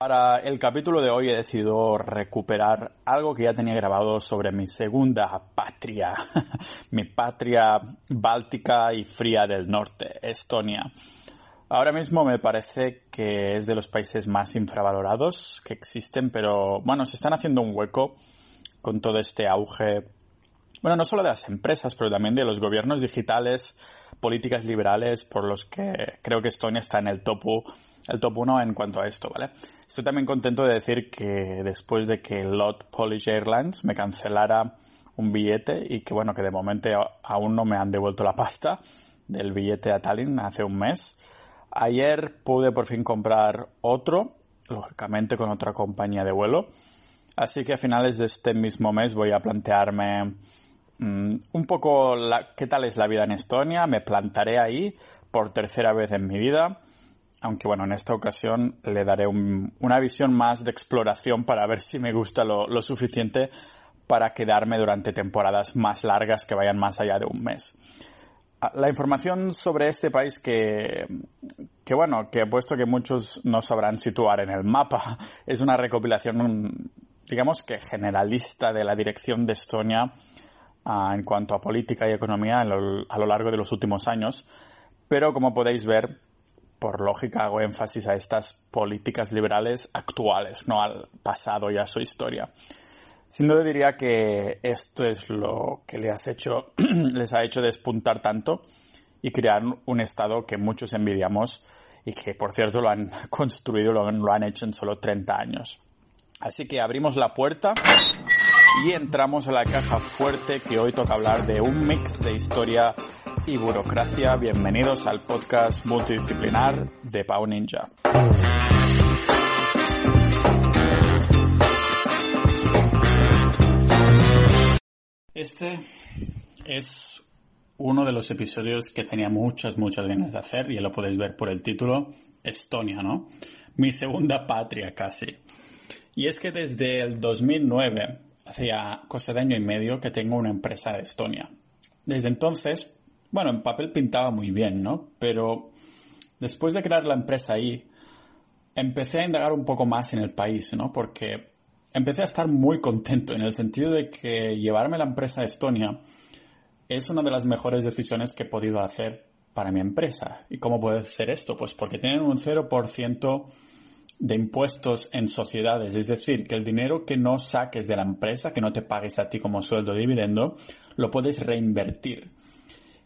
Para el capítulo de hoy he decidido recuperar algo que ya tenía grabado sobre mi segunda patria, mi patria báltica y fría del norte, Estonia. Ahora mismo me parece que es de los países más infravalorados que existen, pero bueno, se están haciendo un hueco con todo este auge, bueno, no solo de las empresas, pero también de los gobiernos digitales, políticas liberales, por los que creo que Estonia está en el top, el top 1 en cuanto a esto, ¿vale? Estoy también contento de decir que después de que Lot Polish Airlines me cancelara un billete y que bueno, que de momento aún no me han devuelto la pasta del billete a Tallinn hace un mes, Ayer pude por fin comprar otro, lógicamente con otra compañía de vuelo. Así que a finales de este mismo mes voy a plantearme mm, un poco qué tal es la vida en Estonia. Me plantaré ahí por tercera vez en mi vida. Aunque bueno, en esta ocasión le daré una visión más de exploración para ver si me gusta lo suficiente para quedarme durante temporadas más largas que vayan más allá de un mes. Ah, la información sobre este país que, que bueno, que puesto que muchos no sabrán situar en el mapa, es una recopilación, digamos que generalista de la dirección de Estonia ah, en cuanto a política y economía a lo largo de los últimos años. Pero como podéis ver, por lógica hago énfasis a estas políticas liberales actuales, no al pasado y a su historia. Sin duda diría que esto es lo que les, hecho, les ha hecho despuntar tanto y crear un estado que muchos envidiamos y que, por cierto, lo han construido, lo, lo han hecho en solo 30 años. Así que abrimos la puerta y entramos a la caja fuerte que hoy toca hablar de un mix de historia y burocracia. Bienvenidos al podcast multidisciplinar de Pau Ninja. Este es uno de los episodios que tenía muchas, muchas ganas de hacer, y lo podéis ver por el título, Estonia, ¿no? Mi segunda patria casi. Y es que desde el 2009, hacía cosa de año y medio, que tengo una empresa de Estonia. Desde entonces, bueno, en papel pintaba muy bien, ¿no? Pero después de crear la empresa ahí, empecé a indagar un poco más en el país, ¿no? Porque empecé a estar muy contento en el sentido de que llevarme la empresa a Estonia es una de las mejores decisiones que he podido hacer para mi empresa. ¿Y cómo puede ser esto? Pues porque tienen un 0% de impuestos en sociedades, es decir, que el dinero que no saques de la empresa, que no te pagues a ti como sueldo dividendo, lo puedes reinvertir.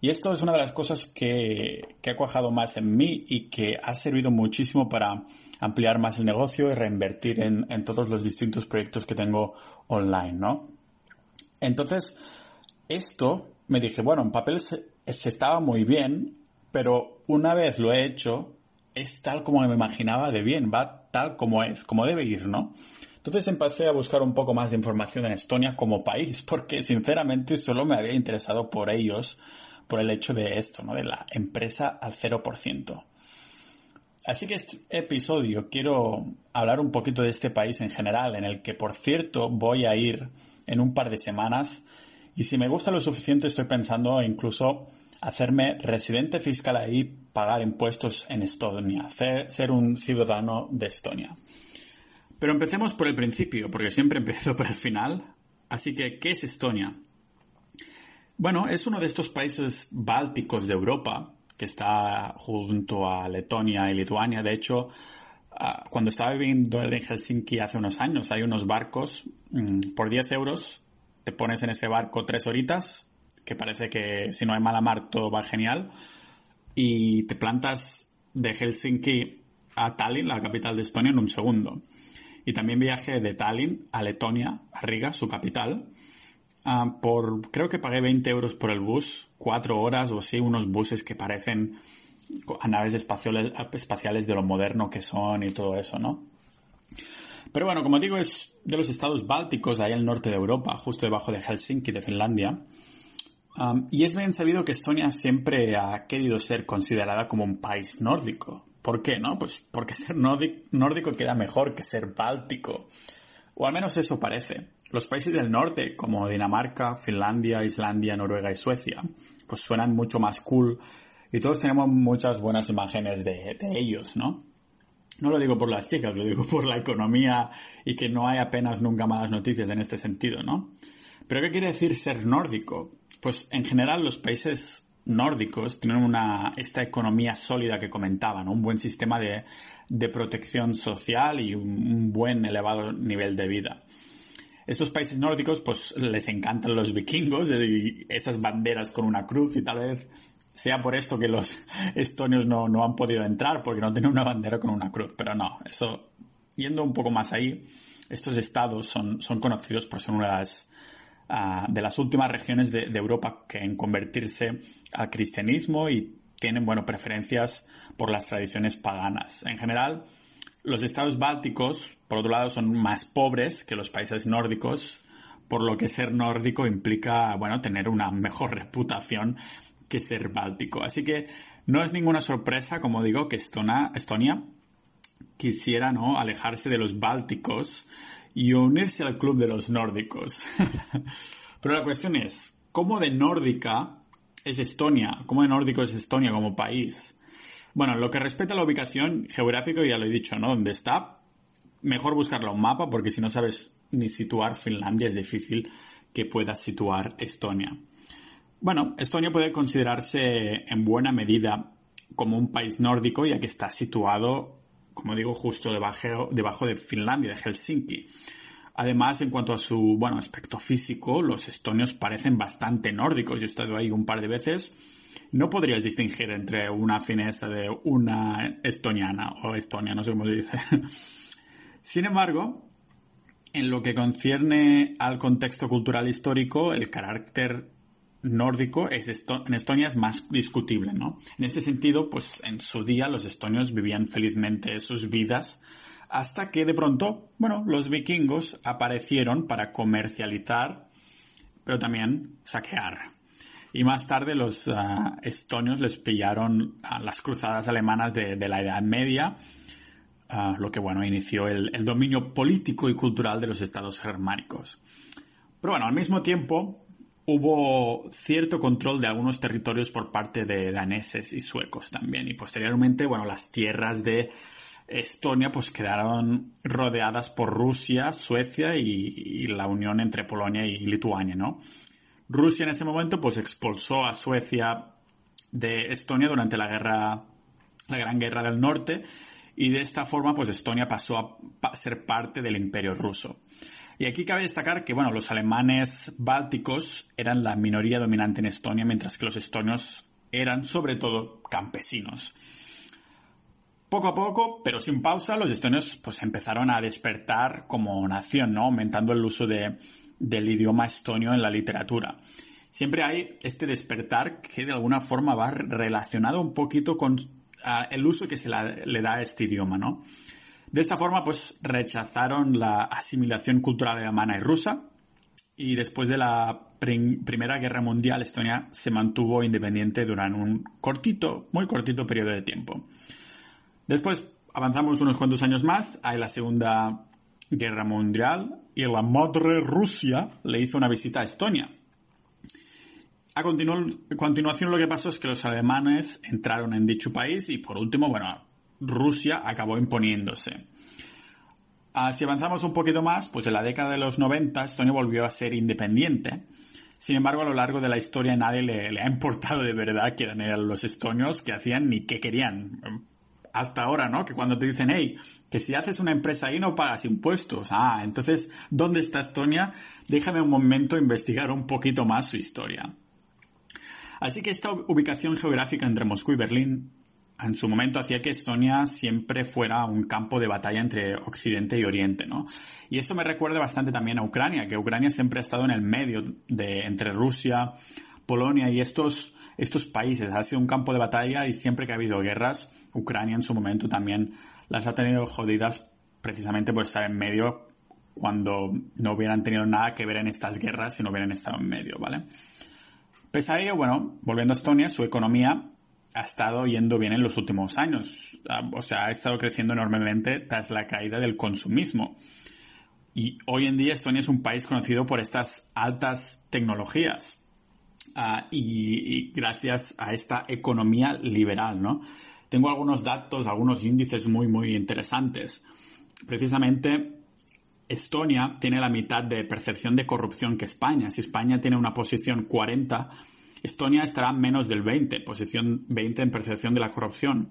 Y esto es una de las cosas que, que ha cuajado más en mí y que ha servido muchísimo para ampliar más el negocio y reinvertir en, en todos los distintos proyectos que tengo online, ¿no? Entonces, esto me dije, bueno, en papel se, se, estaba muy bien, pero una vez lo he hecho, es tal como me imaginaba de bien, va tal como es, como debe ir, ¿no? Entonces empecé a buscar un poco más de información en Estonia como país, porque sinceramente solo me había interesado por ellos por el hecho de esto, ¿no? De la empresa al 0%. Así que este episodio quiero hablar un poquito de este país en general, en el que por cierto voy a ir en un par de semanas y si me gusta lo suficiente estoy pensando incluso hacerme residente fiscal ahí, pagar impuestos en Estonia, ser un ciudadano de Estonia. Pero empecemos por el principio, porque siempre empiezo por el final. Así que, ¿qué es Estonia? Bueno, es uno de estos países bálticos de Europa que está junto a Letonia y Lituania. De hecho, ah, cuando estaba viviendo en Helsinki hace unos años, hay unos barcos mm, por 10 euros. Te pones en ese barco tres horitas, que parece que si no hay mala mar todo va genial, y te plantas de Helsinki a Tallinn, la capital de Estonia, en un segundo. Y también viaje de Tallinn a Letonia, a Riga, su capital, Ah, por, creo que pagué 20 euros por el bus, cuatro horas o así, unos buses que parecen a naves espaciales, espaciales de lo moderno que son y todo eso, ¿no? Pero bueno, como digo, es de los estados bálticos, ahí al norte de Europa, justo debajo de Helsinki, de Finlandia. y es bien sabido que Estonia siempre ha querido ser considerada como un país nórdico. ¿Por qué, no? Pues porque ser nórdico queda mejor que ser báltico. O al menos eso parece. Los países del norte, como Dinamarca, Finlandia, Islandia, Noruega y Suecia, pues suenan mucho más cool y todos tenemos muchas buenas imágenes de, ellos, ¿no? No lo digo por las chicas, lo digo por la economía y que no hay apenas nunca malas noticias en este sentido, ¿no? Pero ¿qué quiere decir ser nórdico? Pues en general los países nórdicos tienen una, esta economía sólida que comentaba, ¿no? Un buen sistema de, de protección social y un, buen elevado nivel de vida. Estos países nórdicos, pues les encantan los vikingos y esas banderas con una cruz y tal vez sea por esto que los estonios no, no han podido entrar porque no tienen una bandera con una cruz. Pero no, eso, yendo un poco más ahí, estos estados son, son conocidos por ser una de las de las últimas regiones de, Europa que en convertirse al cristianismo y tienen, bueno, preferencias por las tradiciones paganas. En general, los estados bálticos, por otro lado, son más pobres que los países nórdicos, por lo que ser nórdico implica, bueno, tener una mejor reputación que ser báltico. Así que no es ninguna sorpresa, como digo, que Estonia, quisiera, ¿no?, alejarse de los bálticos y unirse al club de los nórdicos. Pero la cuestión es, ¿cómo de nórdica es Estonia? ¿Cómo de nórdico es Estonia como país? Bueno, lo que respecta a la ubicación geográfica, ya lo he dicho, ¿no? ¿Dónde está? Mejor buscarlo en un mapa porque si no sabes ni situar Finlandia es difícil que puedas situar Estonia. Bueno, Estonia puede considerarse en buena medida como un país nórdico ya que está situado como digo, justo debajo, debajo de Finlandia, de Helsinki. Además, en cuanto a su, bueno, aspecto físico, los estonios parecen bastante nórdicos. Yo he estado ahí un par de veces. No podrías distinguir entre una finesa de una estoniana o estonia, no sé cómo se dice. Sin embargo, en lo que concierne al contexto cultural histórico, el carácter nórdico es en Estonia es más discutible, ¿no? En ese sentido, pues en su día los estonios vivían felizmente sus vidas hasta que de pronto, bueno, los vikingos aparecieron para comercializar, pero también saquear. Y más tarde los ah, estonios les pillaron a las cruzadas alemanas de, la Edad Media, ah, lo que, bueno, inició el, dominio político y cultural de los estados germánicos. Pero bueno, al mismo tiempo, hubo cierto control de algunos territorios por parte de daneses y suecos también. Y posteriormente, bueno, las tierras de Estonia pues quedaron rodeadas por Rusia, Suecia y, la unión entre Polonia y Lituania, ¿no? Rusia en ese momento pues expulsó a Suecia de Estonia durante la guerra, la Gran Guerra del Norte y de esta forma pues Estonia pasó a ser parte del Imperio Ruso. Y aquí cabe destacar que, bueno, los alemanes bálticos eran la minoría dominante en Estonia, mientras que los estonios eran sobre todo campesinos. Poco a poco, pero sin pausa, los estonios pues empezaron a despertar como nación, ¿no? Aumentando el uso de, del idioma estonio en la literatura. Siempre hay este despertar que de alguna forma va relacionado un poquito con el uso que se le da a este idioma, ¿no? De esta forma, pues rechazaron la asimilación cultural alemana y rusa y después de la Primera Guerra Mundial Estonia se mantuvo independiente durante un cortito, muy cortito periodo de tiempo. Después avanzamos unos cuantos años más, hay la Segunda Guerra Mundial y la madre Rusia le hizo una visita a Estonia. A, continuación lo que pasó es que los alemanes entraron en dicho país y por último, bueno, Rusia acabó imponiéndose. Ah, si avanzamos un poquito más, pues en la década de los 90 Estonia volvió a ser independiente. Sin embargo, a lo largo de la historia nadie le, ha importado de verdad quién eran los estonios, qué hacían ni qué querían. Hasta ahora, ¿no? Que cuando te dicen, hey, que si haces una empresa ahí no pagas impuestos. Ah, entonces, ¿dónde está Estonia? Déjame un momento investigar un poquito más su historia. Así que esta ubicación geográfica entre Moscú y Berlín en su momento hacía que Estonia siempre fuera un campo de batalla entre Occidente y Oriente, ¿no? Y eso me recuerda bastante también a Ucrania, que Ucrania siempre ha estado en el medio de, entre Rusia, Polonia y estos, estos países. Ha sido un campo de batalla y siempre que ha habido guerras, Ucrania en su momento también las ha tenido jodidas precisamente por estar en medio cuando no hubieran tenido nada que ver en estas guerras si no hubieran estado en medio, ¿vale? Pese a ello, bueno, volviendo a Estonia, su economía ha estado yendo bien en los últimos años. Ah, o sea, ha estado creciendo enormemente tras la caída del consumismo. Y hoy en día Estonia es un país conocido por estas altas tecnologías. Ah, y, gracias a esta economía liberal, ¿no? Tengo algunos datos, algunos índices muy, muy interesantes. Precisamente, Estonia tiene la mitad de percepción de corrupción que España. Si España tiene una posición 40, Estonia estará menos del 20, posición 20 en percepción de la corrupción.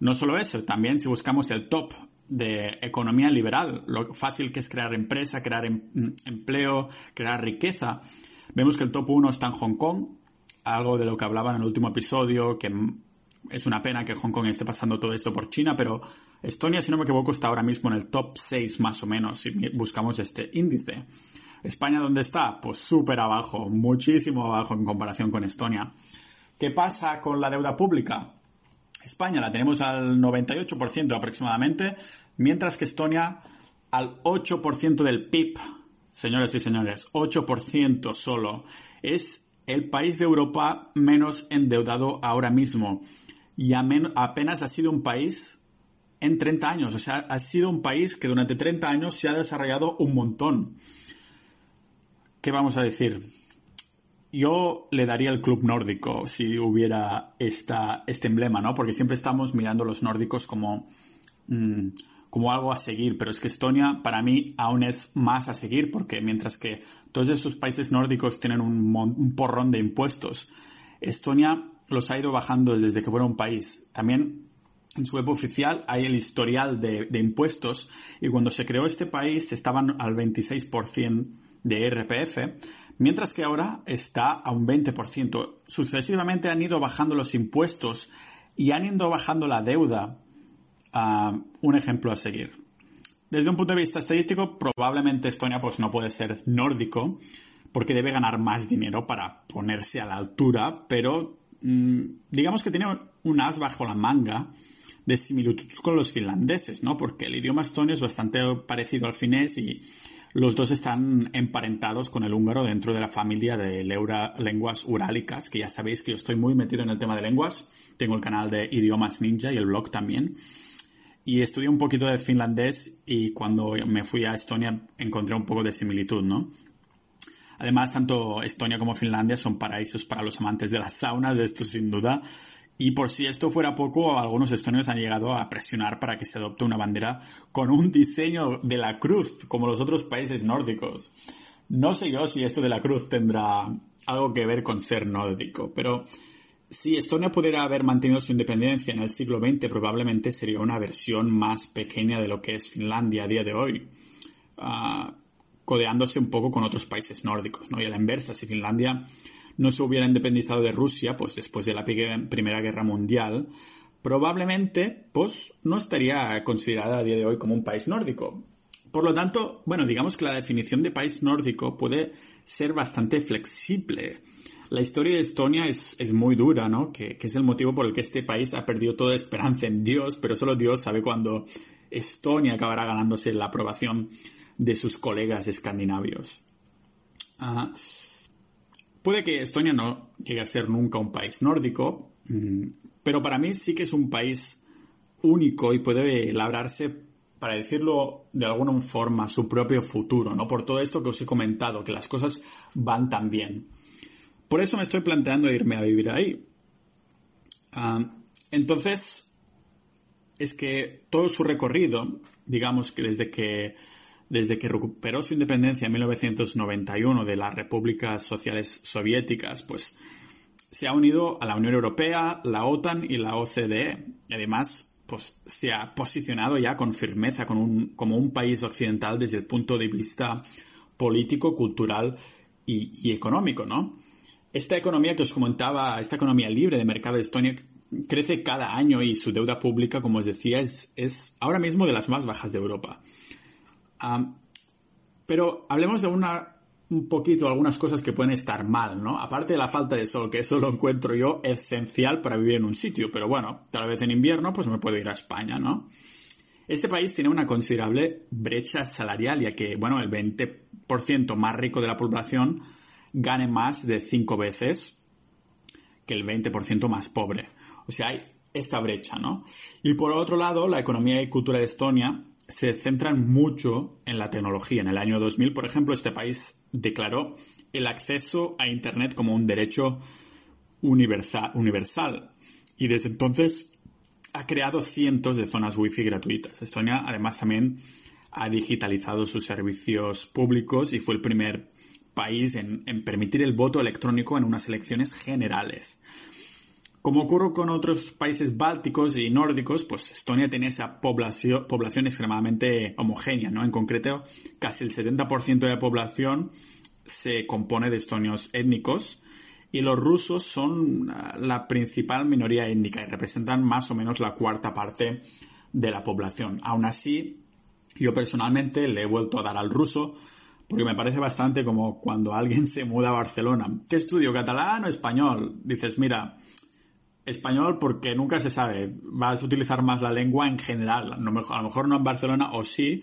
No solo eso, también si buscamos el top de economía liberal, lo fácil que es crear empresa, crear em, empleo, crear riqueza, vemos que el top 1 está en Hong Kong, algo de lo que hablaba en el último episodio, que es una pena que Hong Kong esté pasando todo esto por China, pero Estonia, si no me equivoco, está ahora mismo en el top 6 más o menos, si buscamos este índice. España, ¿dónde está? Pues súper abajo, muchísimo abajo en comparación con Estonia. ¿Qué pasa con la deuda pública? España la tenemos al 98% aproximadamente, mientras que Estonia al 8% del PIB. Señores y señores, 8% solo. Es el país de Europa menos endeudado ahora mismo. Y apenas ha sido un país en 30 años. O sea, ha sido un país que durante 30 años se ha desarrollado un montón. ¿Qué vamos a decir? Yo le daría el club nórdico si hubiera esta, este emblema, ¿no? Porque siempre estamos mirando los nórdicos como, mm, como algo a seguir, pero es que Estonia para mí aún es más a seguir porque mientras que todos esos países nórdicos tienen un, un porrón de impuestos, Estonia los ha ido bajando desde que fuera un país. También en su web oficial hay el historial de, impuestos y cuando se creó este país estaban al 26% de RPF, mientras que ahora está a un 20%. Sucesivamente han ido bajando los impuestos y han ido bajando la deuda. a un ejemplo a seguir. Desde un punto de vista estadístico, probablemente Estonia pues, no puede ser nórdico, porque debe ganar más dinero para ponerse a la altura, pero digamos que tiene un as bajo la manga de similitud con los finlandeses, ¿no? Porque el idioma estonio es bastante parecido al finés y los dos están emparentados con el húngaro dentro de la familia de lenguas urálicas, que ya sabéis que yo estoy muy metido en el tema de lenguas. Tengo el canal de idiomas ninja y el blog también. Y estudié un poquito de finlandés y cuando me fui a Estonia encontré un poco de similitud, ¿no? Además, tanto Estonia como Finlandia son paraísos para los amantes de las saunas, de esto sin duda. Y por si esto fuera poco, algunos estonios han llegado a presionar para que se adopte una bandera con un diseño de la cruz, como los otros países nórdicos. No sé yo si esto de la cruz tendrá algo que ver con ser nórdico, pero si Estonia pudiera haber mantenido su independencia en el siglo XX, probablemente sería una versión más pequeña de lo que es Finlandia a día de hoy, ah, codeándose un poco con otros países nórdicos, ¿no? Y a la inversa, si Finlandia no se hubiera independizado de Rusia, pues después de la Primera Guerra Mundial, probablemente, pues, no estaría considerada a día de hoy como un país nórdico. Por lo tanto, bueno, digamos que la definición de país nórdico puede ser bastante flexible. La historia de Estonia es, muy dura, ¿no? Que, que, es el motivo por el que este país ha perdido toda esperanza en Dios, pero solo Dios sabe cuándo Estonia acabará ganándose la aprobación de sus colegas escandinavios. Ah, Puede que Estonia no llegue a ser nunca un país nórdico, mm, pero para mí sí que es un país único y puede labrarse, para decirlo de alguna forma, su propio futuro, ¿no? Por todo esto que os he comentado, que las cosas van tan bien. Por eso me estoy planteando irme a vivir ahí. Ah, entonces, es que todo su recorrido, digamos que desde que desde que recuperó su independencia en 1991 de las repúblicas sociales soviéticas, pues se ha unido a la Unión Europea, la OTAN y la OCDE. Y además, pues se ha posicionado ya con firmeza como un país occidental desde el punto de vista político, cultural y, económico, ¿no? Esta economía que os comentaba, esta economía libre de mercado de Estonia crece cada año y su deuda pública, como os decía, es, es ahora mismo de las más bajas de Europa pero hablemos de una, un poquito algunas cosas que pueden estar mal, ¿no? Aparte de la falta de sol, que eso lo encuentro yo esencial para vivir en un sitio, pero bueno, tal vez en invierno pues me puedo ir a España, ¿no? Este país tiene una considerable brecha salarial, ya que, bueno, el 20% más rico de la población gane más de cinco veces que el 20% más pobre. O sea, hay esta brecha, ¿no? Y por otro lado, la economía y cultura de Estonia se centran mucho en la tecnología. En el año 2000, por ejemplo, este país declaró el acceso a Internet como un derecho universal. Y desde entonces ha creado cientos de zonas wifi gratuitas. Estonia además también ha digitalizado sus servicios públicos y fue el primer país en, permitir el voto electrónico en unas elecciones generales. Como ocurre con otros países bálticos y nórdicos, pues Estonia tiene esa población, población extremadamente homogénea, ¿no? En concreto, casi el 70% de la población se compone de estonios étnicos y los rusos son ah, la principal minoría étnica y representan más o menos la cuarta parte de la población. Aún así, yo personalmente le he vuelto a dar al ruso porque me parece bastante como cuando alguien se muda a Barcelona. ¿Qué estudio? ¿Catalán o español? Dices, mira, español porque nunca se sabe. Vas a utilizar más la lengua en general. a lo mejor no en Barcelona o sí,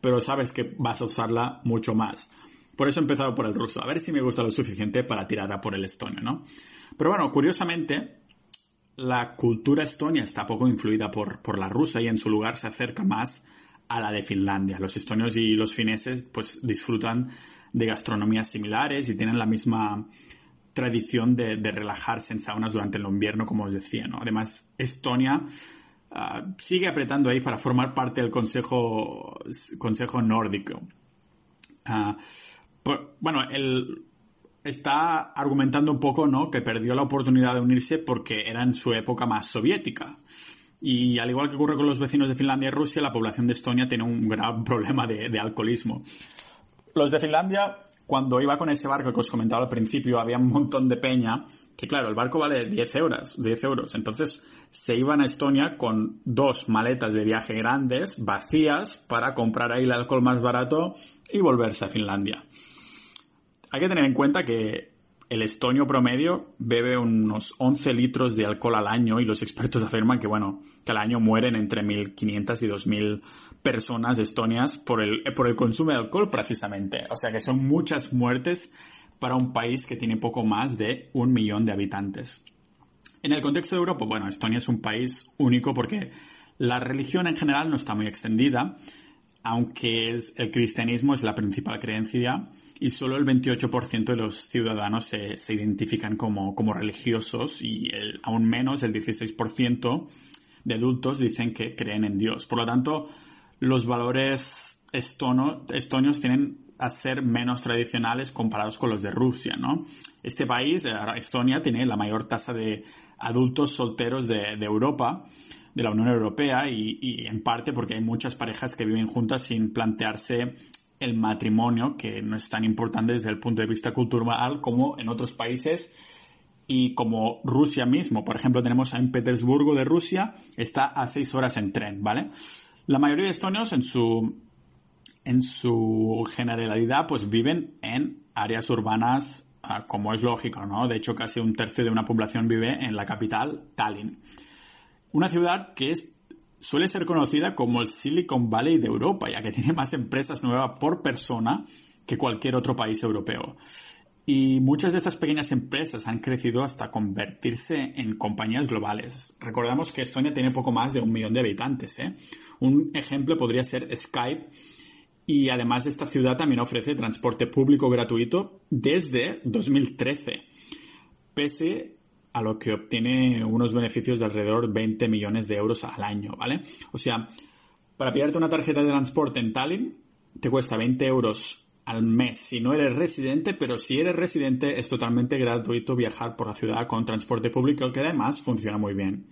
pero sabes que vas a usarla mucho más. Por eso he empezado por el ruso. A ver si me gusta lo suficiente para tirar a por el estonio, ¿no? Pero bueno, curiosamente, la cultura estonia está poco influida por, por la rusa y en su lugar se acerca más a la de Finlandia. Los estonios y los fineses pues disfrutan de gastronomías similares y tienen la misma tradición de, relajarse en saunas durante el invierno, como os decía, ¿no? Además, Estonia ah, sigue apretando ahí para formar parte del Consejo, consejo Nórdico. Ah, bueno, él está argumentando un poco, ¿no? Que perdió la oportunidad de unirse porque era en su época más soviética. Y al igual que ocurre con los vecinos de Finlandia y Rusia, la población de Estonia tiene un gran problema de, alcoholismo. Los de Finlandia, cuando iba con ese barco que os comentaba al principio, había un montón de peña, que claro, el barco vale 10 euros, 10 euros. Entonces se iban a Estonia con dos maletas de viaje grandes, vacías, para comprar ahí el alcohol más barato y volverse a Finlandia. Hay que tener en cuenta que el estonio promedio bebe unos 11 litros de alcohol al año y los expertos afirman que, bueno, que al año mueren entre 1.500 y 2.000 personas estonias por el, por el consumo de alcohol precisamente. O sea que son muchas muertes para un país que tiene poco más de un millón de habitantes. En el contexto de Europa, bueno, Estonia es un país único porque la religión en general no está muy extendida, aunque el cristianismo es la principal creencia y solo el 28% de los ciudadanos se, identifican como, religiosos y aún menos el 16% de adultos dicen que creen en Dios. Por lo tanto, los valores estonios tienen a ser menos tradicionales comparados con los de Rusia, ¿no? Este país, eh, Estonia, tiene la mayor tasa de adultos solteros de, Europa, de la Unión Europea, y, y, en parte porque hay muchas parejas que viven juntas sin plantearse el matrimonio, que no es tan importante desde el punto de vista cultural como en otros países y como Rusia mismo. Por ejemplo, tenemos a en Petersburgo de Rusia, está a seis horas en tren, ¿vale? La mayoría de estonios en su, en su generalidad pues viven en áreas urbanas ah, como es lógico, ¿no? De hecho, casi un tercio de una población vive en la capital, Tallinn. Una ciudad que suele ser conocida como el Silicon Valley de Europa, ya que tiene más empresas nuevas por persona que cualquier otro país europeo. Y muchas de estas pequeñas empresas han crecido hasta convertirse en compañías globales. Recordamos que Estonia tiene poco más de un millón de habitantes. ¿eh? Un ejemplo podría ser Skype. Y además esta ciudad también ofrece transporte público gratuito desde 2013. Pese a lo que obtiene unos beneficios de alrededor de 20 millones de euros al año, ¿vale? O sea, para pillarte una tarjeta de transporte en Tallinn te cuesta 20 euros al mes si no eres residente, pero si eres residente es totalmente gratuito viajar por la ciudad con transporte público que además funciona muy bien.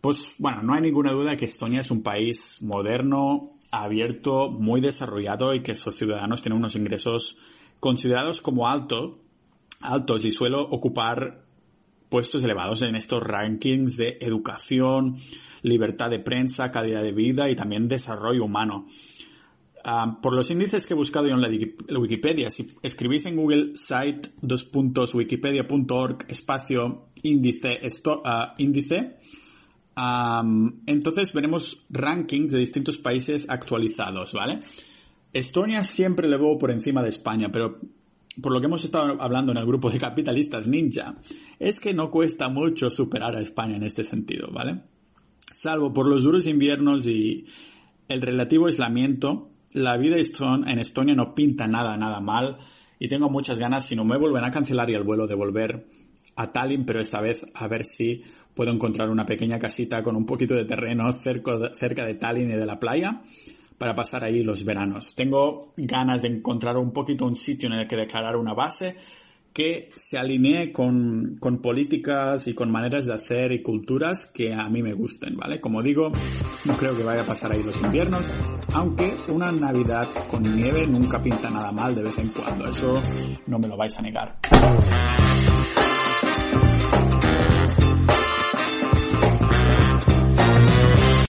Pues bueno, no hay ninguna duda que Estonia es un país moderno, abierto, muy desarrollado y que sus ciudadanos tienen unos ingresos considerados como alto, altos y suele ocupar puestos elevados en estos rankings de educación, libertad de prensa, calidad de vida y también desarrollo humano. Ah, por los índices que he buscado yo en la Wikipedia, si escribís en Google site wikipedia.org espacio índice, ah, índice entonces veremos rankings de distintos países actualizados, ¿vale? Estonia siempre le veo por encima de España, pero por lo que hemos estado hablando en el grupo de capitalistas ninja, es que no cuesta mucho superar a España en este sentido, ¿vale? Salvo por los duros inviernos y el relativo aislamiento, la vida en Estonia no pinta nada, nada mal y tengo muchas ganas, si no me vuelven a cancelar y el vuelo de volver a Tallinn, pero esta vez a ver si puedo encontrar una pequeña casita con un poquito de terreno cerca, cerca de Tallinn y de la playa para pasar ahí los veranos. Tengo ganas de encontrar un poquito un sitio en el que declarar una base que se alinee con, con, políticas y con maneras de hacer y culturas que a mí me gusten, ¿vale? Como digo, no creo que vaya a pasar ahí los inviernos, aunque una Navidad con nieve nunca pinta nada mal de vez en cuando, eso no me lo vais a negar.